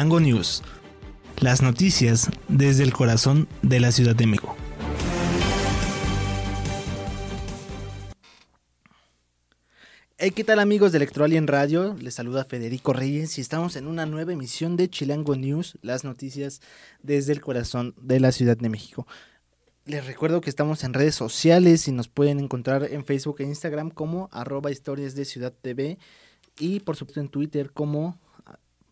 Chilango News. Las noticias desde el corazón de la Ciudad de México. Hey, ¿qué tal amigos de Electroalien Radio? Les saluda Federico Reyes y estamos en una nueva emisión de Chilango News, las noticias desde el corazón de la Ciudad de México. Les recuerdo que estamos en redes sociales y nos pueden encontrar en Facebook e Instagram como arroba historias de Ciudad TV y por supuesto en Twitter como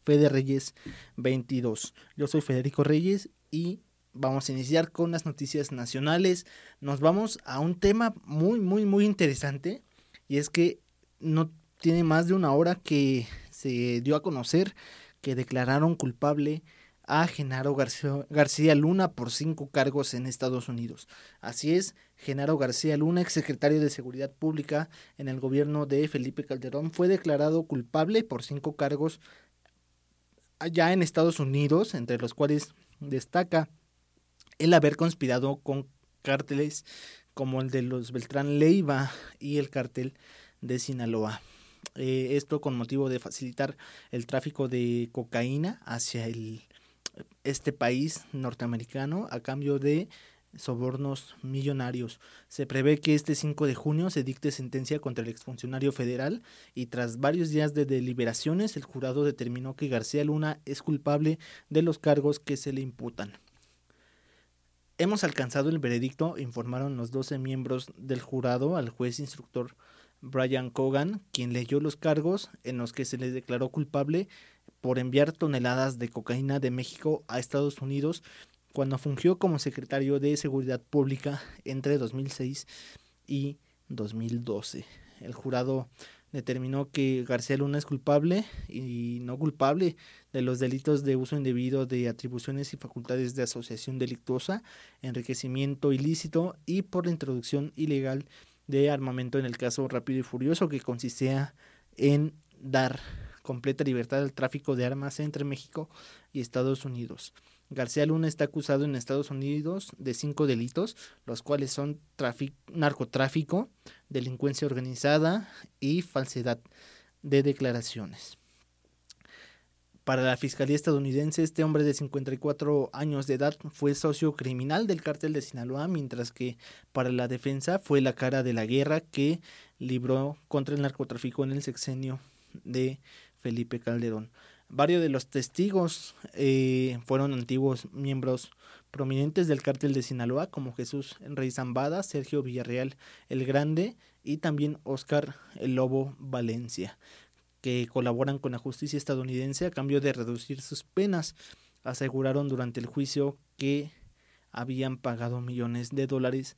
Fede Reyes 22. Yo soy Federico Reyes y vamos a iniciar con las noticias nacionales. Nos vamos a un tema muy, muy, muy interesante y es que no tiene más de una hora que se dio a conocer que declararon culpable a Genaro García, Luna por cinco cargos en Estados Unidos. Así es, Genaro García Luna, exsecretario de Seguridad Pública en el gobierno de Felipe Calderón, fue declarado culpable por cinco cargos allá en Estados Unidos, entre los cuales destaca el haber conspirado con cárteles como el de los Beltrán Leiva y el cartel de Sinaloa. Eh, esto con motivo de facilitar el tráfico de cocaína hacia el, este país norteamericano a cambio de sobornos millonarios. Se prevé que este 5 de junio se dicte sentencia contra el exfuncionario federal y tras varios días de deliberaciones el jurado determinó que García Luna es culpable de los cargos que se le imputan. Hemos alcanzado el veredicto, informaron los 12 miembros del jurado al juez instructor Brian Cogan, quien leyó los cargos en los que se le declaró culpable por enviar toneladas de cocaína de México a Estados Unidos cuando fungió como secretario de Seguridad Pública entre 2006 y 2012. El jurado determinó que García Luna es culpable y no culpable de los delitos de uso indebido de atribuciones y facultades de asociación delictuosa, enriquecimiento ilícito y por la introducción ilegal de armamento en el caso Rápido y Furioso, que consistía en dar completa libertad al tráfico de armas entre México y Estados Unidos. García Luna está acusado en Estados Unidos de cinco delitos, los cuales son narcotráfico, delincuencia organizada y falsedad de declaraciones. Para la Fiscalía estadounidense, este hombre de 54 años de edad fue socio criminal del cártel de Sinaloa, mientras que para la defensa fue la cara de la guerra que libró contra el narcotráfico en el sexenio de Felipe Calderón. Varios de los testigos eh, fueron antiguos miembros prominentes del cártel de Sinaloa, como Jesús Rey Zambada, Sergio Villarreal el Grande y también Oscar el Lobo Valencia que colaboran con la justicia estadounidense a cambio de reducir sus penas. Aseguraron durante el juicio que habían pagado millones de dólares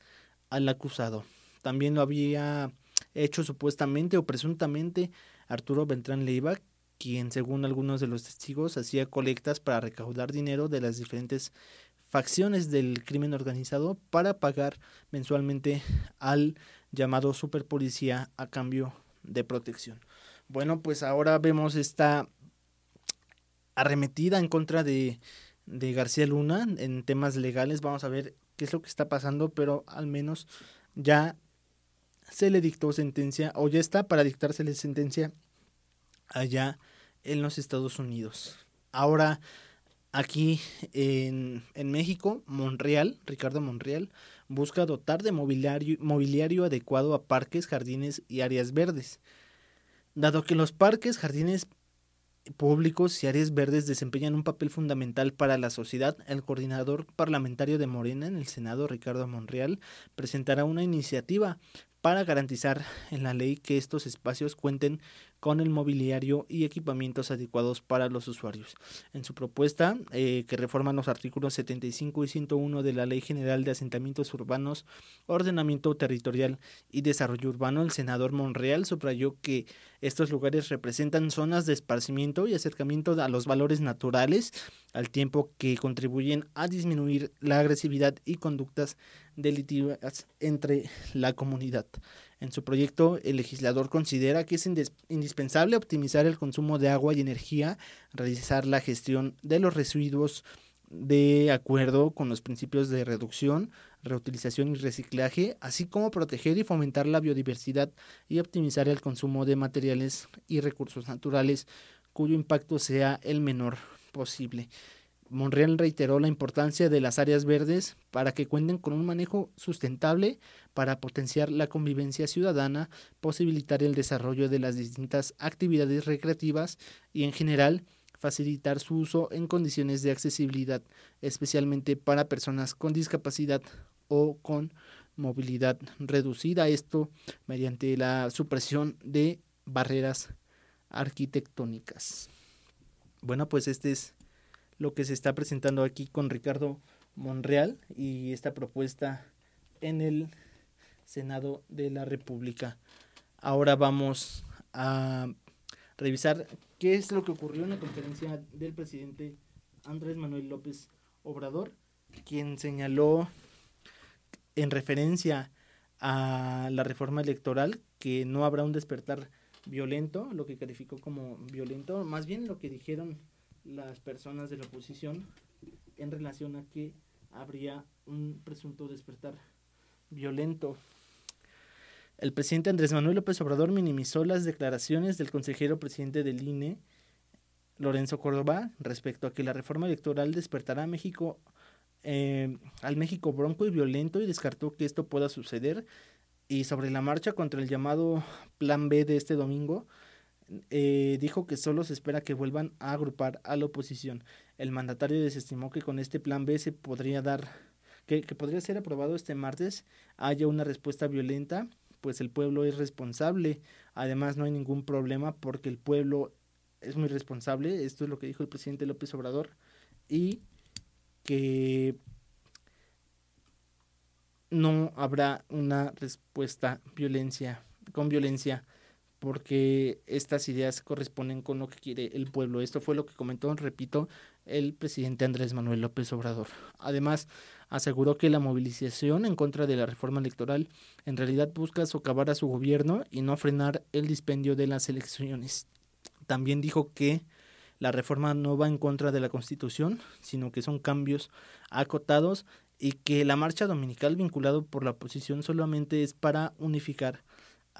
al acusado. También lo había hecho supuestamente o presuntamente Arturo Beltrán Leiva, quien según algunos de los testigos hacía colectas para recaudar dinero de las diferentes facciones del crimen organizado para pagar mensualmente al llamado superpolicía a cambio de protección. Bueno, pues ahora vemos esta arremetida en contra de, García Luna en temas legales. Vamos a ver qué es lo que está pasando, pero al menos ya se le dictó sentencia o ya está para dictársele sentencia allá en los Estados Unidos. Ahora, aquí en, en México, Monreal, Ricardo Monreal, busca dotar de mobiliario, mobiliario adecuado a parques, jardines y áreas verdes. Dado que los parques, jardines públicos y áreas verdes desempeñan un papel fundamental para la sociedad, el coordinador parlamentario de Morena en el Senado, Ricardo Monreal, presentará una iniciativa para garantizar en la ley que estos espacios cuenten con el mobiliario y equipamientos adecuados para los usuarios. En su propuesta, eh, que reforman los artículos 75 y 101 de la Ley General de Asentamientos Urbanos, Ordenamiento Territorial y Desarrollo Urbano, el senador Monreal subrayó que estos lugares representan zonas de esparcimiento y acercamiento a los valores naturales, al tiempo que contribuyen a disminuir la agresividad y conductas delictivas entre la comunidad. En su proyecto, el legislador considera que es indispensable optimizar el consumo de agua y energía, realizar la gestión de los residuos de acuerdo con los principios de reducción, reutilización y reciclaje, así como proteger y fomentar la biodiversidad y optimizar el consumo de materiales y recursos naturales cuyo impacto sea el menor posible. Monreal reiteró la importancia de las áreas verdes para que cuenten con un manejo sustentable para potenciar la convivencia ciudadana, posibilitar el desarrollo de las distintas actividades recreativas y en general facilitar su uso en condiciones de accesibilidad, especialmente para personas con discapacidad o con movilidad reducida. Esto mediante la supresión de barreras arquitectónicas. Bueno, pues este es lo que se está presentando aquí con Ricardo Monreal y esta propuesta en el Senado de la República. Ahora vamos a revisar qué es lo que ocurrió en la conferencia del presidente Andrés Manuel López Obrador, quien señaló en referencia a la reforma electoral que no habrá un despertar violento, lo que calificó como violento, más bien lo que dijeron las personas de la oposición en relación a que habría un presunto despertar violento. El presidente Andrés Manuel López Obrador minimizó las declaraciones del consejero presidente del INE, Lorenzo Córdoba, respecto a que la reforma electoral despertará a México, eh, al México bronco y violento y descartó que esto pueda suceder. Y sobre la marcha contra el llamado Plan B de este domingo, eh, dijo que solo se espera que vuelvan a agrupar a la oposición. El mandatario desestimó que con este plan B se podría dar, que, que podría ser aprobado este martes, haya una respuesta violenta, pues el pueblo es responsable. Además no hay ningún problema porque el pueblo es muy responsable, esto es lo que dijo el presidente López Obrador, y que no habrá una respuesta violencia con violencia porque estas ideas corresponden con lo que quiere el pueblo. Esto fue lo que comentó, repito, el presidente Andrés Manuel López Obrador. Además, aseguró que la movilización en contra de la reforma electoral en realidad busca socavar a su gobierno y no frenar el dispendio de las elecciones. También dijo que la reforma no va en contra de la Constitución, sino que son cambios acotados y que la marcha dominical vinculado por la oposición solamente es para unificar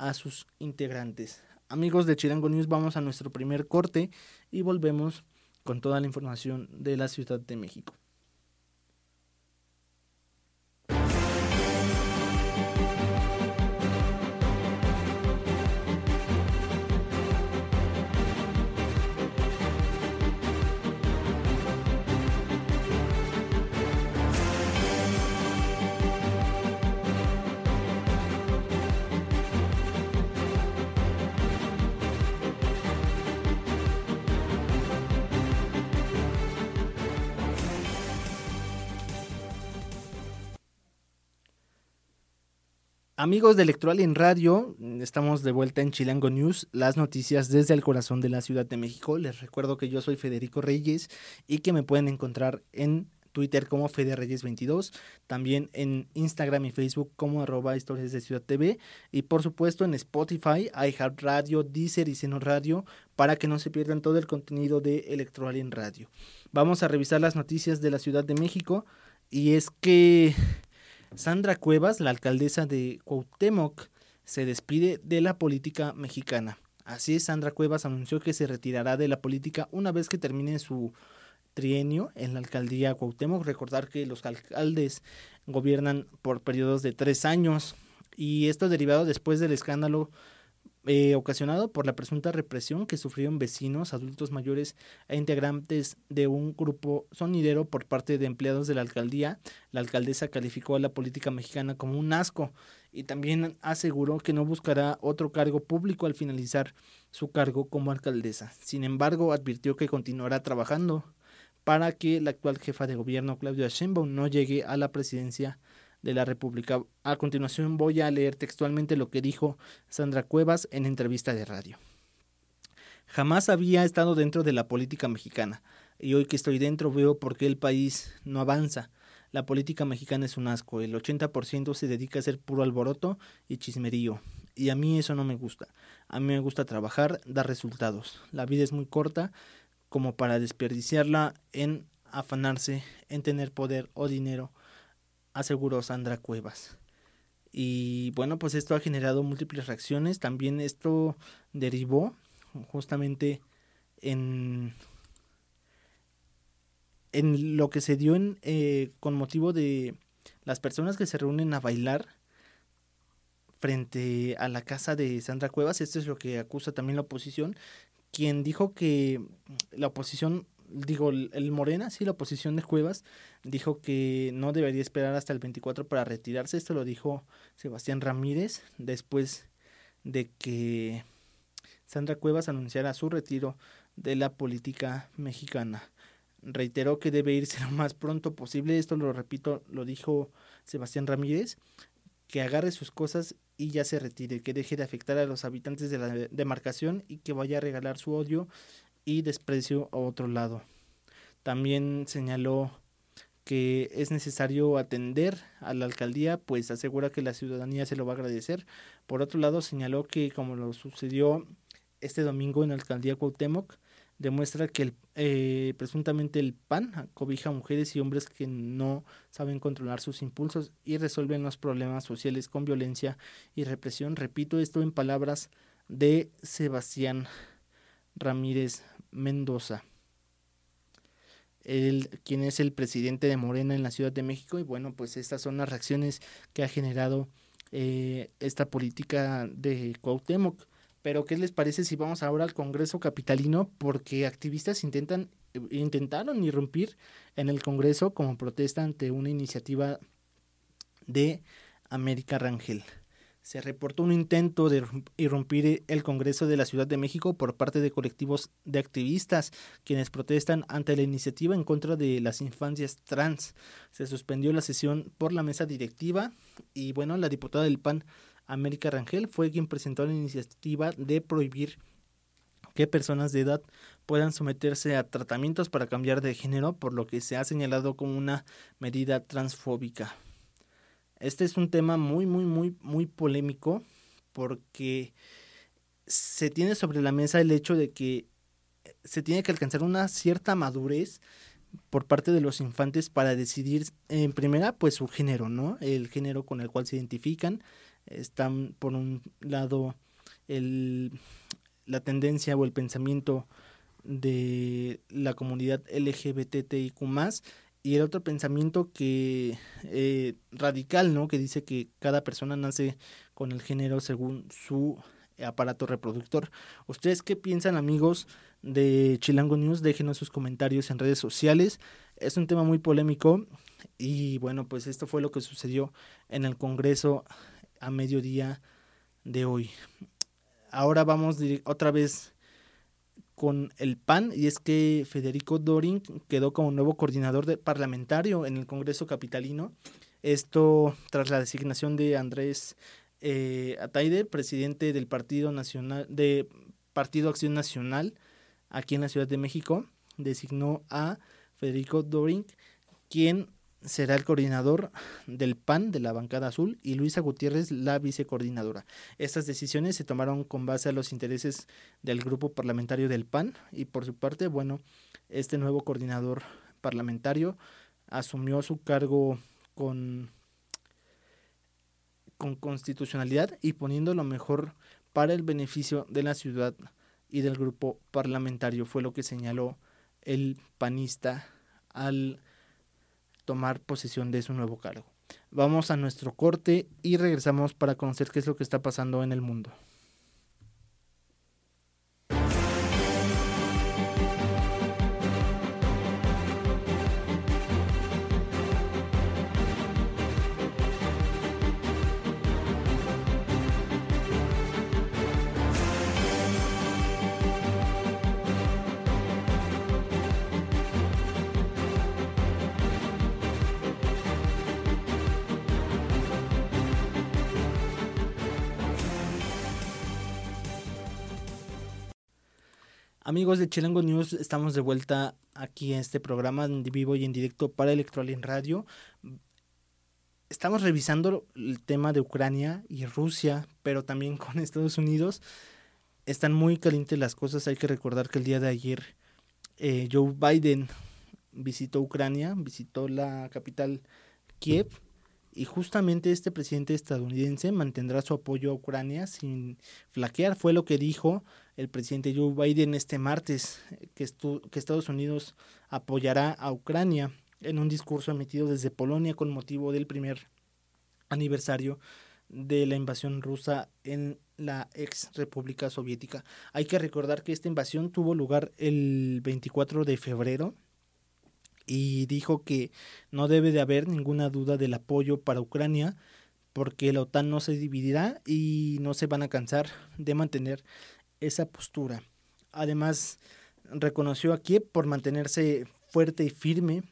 a sus integrantes. Amigos de Chirango News, vamos a nuestro primer corte y volvemos con toda la información de la Ciudad de México. Amigos de Electoral en Radio, estamos de vuelta en Chilango News, las noticias desde el corazón de la Ciudad de México. Les recuerdo que yo soy Federico Reyes y que me pueden encontrar en Twitter como FederReyes22, también en Instagram y Facebook como arroba historias de Ciudad TV y por supuesto en Spotify, iHeartRadio, Deezer y Seno Radio para que no se pierdan todo el contenido de Electoral en Radio. Vamos a revisar las noticias de la Ciudad de México y es que Sandra Cuevas, la alcaldesa de Cuauhtémoc, se despide de la política mexicana. Así es, Sandra Cuevas anunció que se retirará de la política una vez que termine su trienio en la alcaldía Cuauhtémoc. Recordar que los alcaldes gobiernan por periodos de tres años y esto derivado después del escándalo eh, ocasionado por la presunta represión que sufrieron vecinos, adultos mayores e integrantes de un grupo sonidero por parte de empleados de la alcaldía. La alcaldesa calificó a la política mexicana como un asco y también aseguró que no buscará otro cargo público al finalizar su cargo como alcaldesa. Sin embargo, advirtió que continuará trabajando para que la actual jefa de gobierno, Claudia Sheinbaum, no llegue a la presidencia de la República. A continuación voy a leer textualmente lo que dijo Sandra Cuevas en entrevista de radio. Jamás había estado dentro de la política mexicana y hoy que estoy dentro veo por qué el país no avanza. La política mexicana es un asco, el 80% se dedica a hacer puro alboroto y chismerío. Y a mí eso no me gusta. A mí me gusta trabajar, dar resultados. La vida es muy corta como para desperdiciarla en afanarse, en tener poder o dinero aseguró Sandra Cuevas. Y bueno, pues esto ha generado múltiples reacciones. También esto derivó justamente en, en lo que se dio en, eh, con motivo de las personas que se reúnen a bailar frente a la casa de Sandra Cuevas, esto es lo que acusa también la oposición, quien dijo que la oposición, digo, el Morena, sí, la oposición de Cuevas, dijo que no debería esperar hasta el 24 para retirarse, esto lo dijo Sebastián Ramírez después de que Sandra Cuevas anunciara su retiro de la política mexicana. Reiteró que debe irse lo más pronto posible, esto lo repito, lo dijo Sebastián Ramírez, que agarre sus cosas y ya se retire, que deje de afectar a los habitantes de la demarcación y que vaya a regalar su odio y desprecio a otro lado. También señaló que es necesario atender a la alcaldía, pues asegura que la ciudadanía se lo va a agradecer. Por otro lado, señaló que como lo sucedió este domingo en la alcaldía Cuauhtémoc, demuestra que el, eh, presuntamente el PAN cobija mujeres y hombres que no saben controlar sus impulsos y resuelven los problemas sociales con violencia y represión. Repito esto en palabras de Sebastián Ramírez Mendoza, el, quien es el presidente de Morena en la Ciudad de México. Y bueno, pues estas son las reacciones que ha generado eh, esta política de Cuauhtémoc. Pero ¿qué les parece si vamos ahora al Congreso Capitalino? Porque activistas intentan, intentaron irrumpir en el Congreso como protesta ante una iniciativa de América Rangel. Se reportó un intento de irrumpir el Congreso de la Ciudad de México por parte de colectivos de activistas quienes protestan ante la iniciativa en contra de las infancias trans. Se suspendió la sesión por la mesa directiva y bueno, la diputada del PAN América Rangel fue quien presentó la iniciativa de prohibir que personas de edad puedan someterse a tratamientos para cambiar de género, por lo que se ha señalado como una medida transfóbica. Este es un tema muy, muy, muy, muy polémico porque se tiene sobre la mesa el hecho de que se tiene que alcanzar una cierta madurez por parte de los infantes para decidir en primera pues su género, ¿no? El género con el cual se identifican, están por un lado el, la tendencia o el pensamiento de la comunidad LGBTIQ y el otro pensamiento que eh, radical, ¿no? Que dice que cada persona nace con el género según su aparato reproductor. ¿Ustedes qué piensan, amigos de Chilango News? Déjenos sus comentarios en redes sociales. Es un tema muy polémico y bueno, pues esto fue lo que sucedió en el Congreso a mediodía de hoy. Ahora vamos otra vez con el PAN y es que Federico Doring quedó como nuevo coordinador parlamentario en el Congreso Capitalino. Esto tras la designación de Andrés eh, Ataide, presidente del Partido Nacional de Partido Acción Nacional aquí en la Ciudad de México, designó a Federico Doring, quien será el coordinador del PAN de la bancada azul y Luisa Gutiérrez la vicecoordinadora. Estas decisiones se tomaron con base a los intereses del grupo parlamentario del PAN y por su parte, bueno, este nuevo coordinador parlamentario asumió su cargo con, con constitucionalidad y poniendo lo mejor para el beneficio de la ciudad y del grupo parlamentario, fue lo que señaló el panista al tomar posesión de su nuevo cargo. Vamos a nuestro corte y regresamos para conocer qué es lo que está pasando en el mundo. Amigos de Chilango News, estamos de vuelta aquí en este programa en vivo y en directo para Electroalien Radio. Estamos revisando el tema de Ucrania y Rusia, pero también con Estados Unidos. Están muy calientes las cosas. Hay que recordar que el día de ayer eh, Joe Biden visitó Ucrania, visitó la capital Kiev y justamente este presidente estadounidense mantendrá su apoyo a Ucrania sin flaquear. Fue lo que dijo el presidente Joe Biden este martes, que, que Estados Unidos apoyará a Ucrania en un discurso emitido desde Polonia con motivo del primer aniversario de la invasión rusa en la ex República Soviética. Hay que recordar que esta invasión tuvo lugar el 24 de febrero y dijo que no debe de haber ninguna duda del apoyo para Ucrania porque la OTAN no se dividirá y no se van a cansar de mantener esa postura. Además, reconoció a Kiev por mantenerse fuerte y firme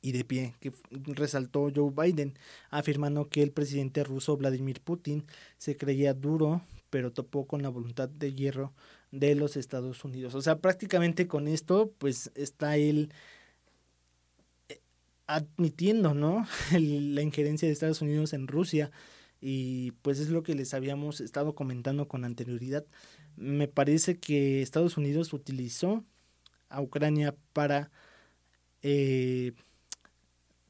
y de pie, que resaltó Joe Biden, afirmando que el presidente ruso Vladimir Putin se creía duro, pero topó con la voluntad de hierro de los Estados Unidos. O sea, prácticamente con esto, pues está él admitiendo, ¿no? la injerencia de Estados Unidos en Rusia y pues es lo que les habíamos estado comentando con anterioridad. Me parece que Estados Unidos utilizó a Ucrania para eh,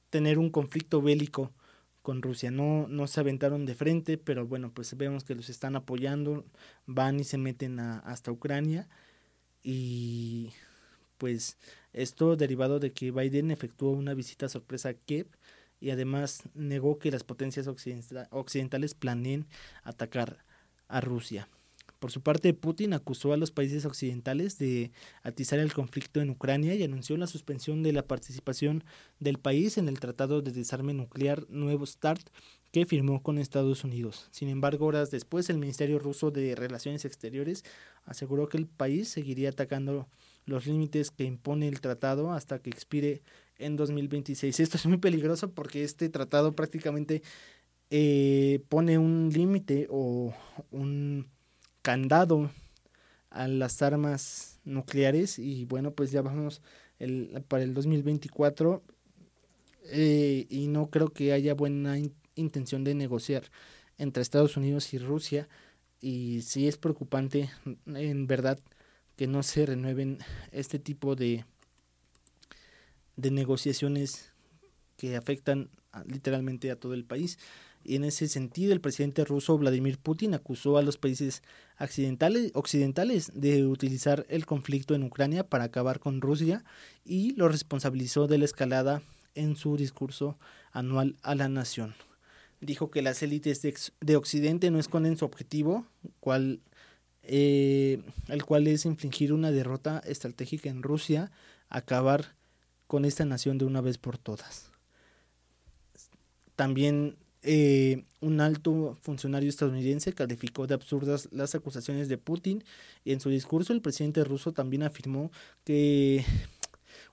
tener un conflicto bélico con Rusia. No, no se aventaron de frente, pero bueno, pues vemos que los están apoyando, van y se meten hasta Ucrania y pues esto derivado de que Biden efectuó una visita sorpresa a Kiev y además negó que las potencias occidentales planeen atacar a Rusia. Por su parte, Putin acusó a los países occidentales de atizar el conflicto en Ucrania y anunció la suspensión de la participación del país en el Tratado de Desarme Nuclear Nuevo START que firmó con Estados Unidos. Sin embargo, horas después, el Ministerio ruso de Relaciones Exteriores aseguró que el país seguiría atacando los límites que impone el tratado hasta que expire en 2026. Esto es muy peligroso porque este tratado prácticamente eh, pone un límite o un candado a las armas nucleares y bueno pues ya vamos el, para el 2024 eh, y no creo que haya buena intención de negociar entre Estados Unidos y Rusia y sí es preocupante en verdad que no se renueven este tipo de, de negociaciones que afectan literalmente a todo el país. Y en ese sentido, el presidente ruso Vladimir Putin acusó a los países occidentales, occidentales de utilizar el conflicto en Ucrania para acabar con Rusia y lo responsabilizó de la escalada en su discurso anual a la nación. Dijo que las élites de, de Occidente no esconden su objetivo, cual eh, el cual es infligir una derrota estratégica en Rusia, acabar con esta nación de una vez por todas. También eh, un alto funcionario estadounidense calificó de absurdas las acusaciones de Putin y en su discurso el presidente ruso también afirmó que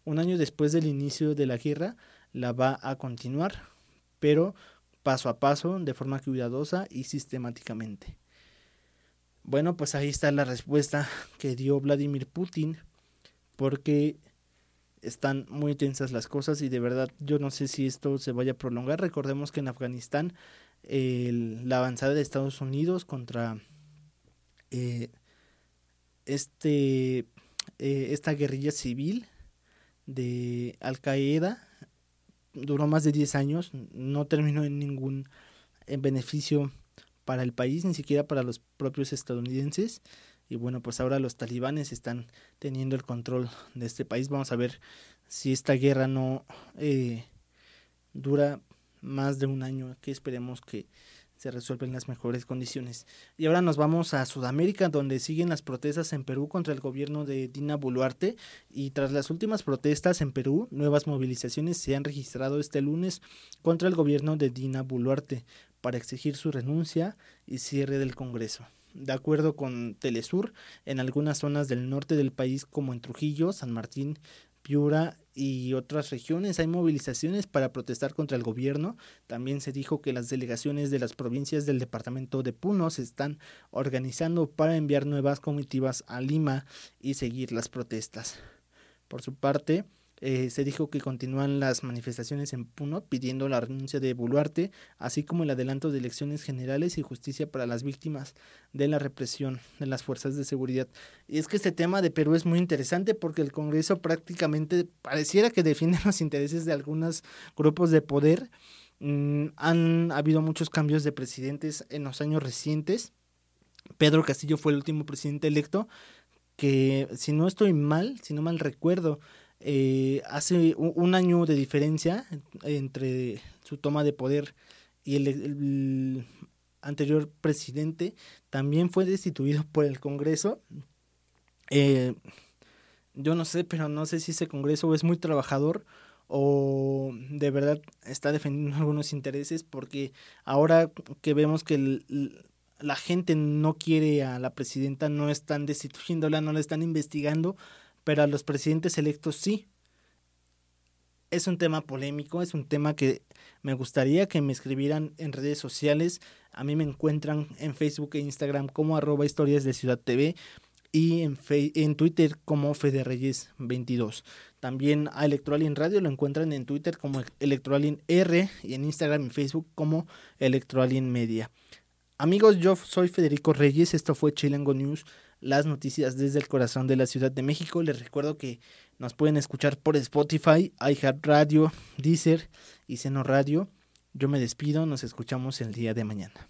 un año después del inicio de la guerra la va a continuar, pero paso a paso, de forma cuidadosa y sistemáticamente. Bueno, pues ahí está la respuesta que dio Vladimir Putin, porque están muy tensas las cosas y de verdad yo no sé si esto se vaya a prolongar. Recordemos que en Afganistán la avanzada de Estados Unidos contra eh, este, eh, esta guerrilla civil de Al Qaeda duró más de 10 años, no terminó en ningún en beneficio para el país, ni siquiera para los propios estadounidenses. Y bueno, pues ahora los talibanes están teniendo el control de este país. Vamos a ver si esta guerra no eh, dura más de un año, que esperemos que se resuelven las mejores condiciones. Y ahora nos vamos a Sudamérica, donde siguen las protestas en Perú contra el gobierno de Dina Boluarte. Y tras las últimas protestas en Perú, nuevas movilizaciones se han registrado este lunes contra el gobierno de Dina Boluarte para exigir su renuncia y cierre del Congreso. De acuerdo con Telesur, en algunas zonas del norte del país como en Trujillo, San Martín, Piura y otras regiones hay movilizaciones para protestar contra el gobierno. También se dijo que las delegaciones de las provincias del departamento de Puno se están organizando para enviar nuevas comitivas a Lima y seguir las protestas. Por su parte, eh, se dijo que continúan las manifestaciones en Puno pidiendo la renuncia de Boluarte, así como el adelanto de elecciones generales y justicia para las víctimas de la represión de las fuerzas de seguridad. Y es que este tema de Perú es muy interesante porque el Congreso prácticamente pareciera que defiende los intereses de algunos grupos de poder Mm, han habido muchos cambios de presidentes en los años recientes. Pedro Castillo fue el último presidente electo que, si no estoy mal, si no mal recuerdo, eh, hace un, año de diferencia entre su toma de poder y el, anterior presidente también fue destituido por el Congreso. Eh, yo no sé, pero no sé si ese Congreso es muy trabajador o de verdad está defendiendo algunos intereses porque ahora que vemos que la gente no quiere a la presidenta, no están destituyéndola, no la están investigando, pero a los presidentes electos sí. Es un tema polémico, es un tema que me gustaría que me escribieran en redes sociales. A mí me encuentran en Facebook e Instagram como arroba historias de Ciudad TV y en, en Twitter como Reyes 22 También a Electroalien Radio lo encuentran en Twitter como Electroalien R y en Instagram y Facebook como Electroalien Media. Amigos, yo soy Federico Reyes, esto fue Chilango News, las noticias desde el corazón de la Ciudad de México. Les recuerdo que nos pueden escuchar por Spotify, iHeartRadio, Deezer y Seno Radio. Yo me despido, nos escuchamos el día de mañana.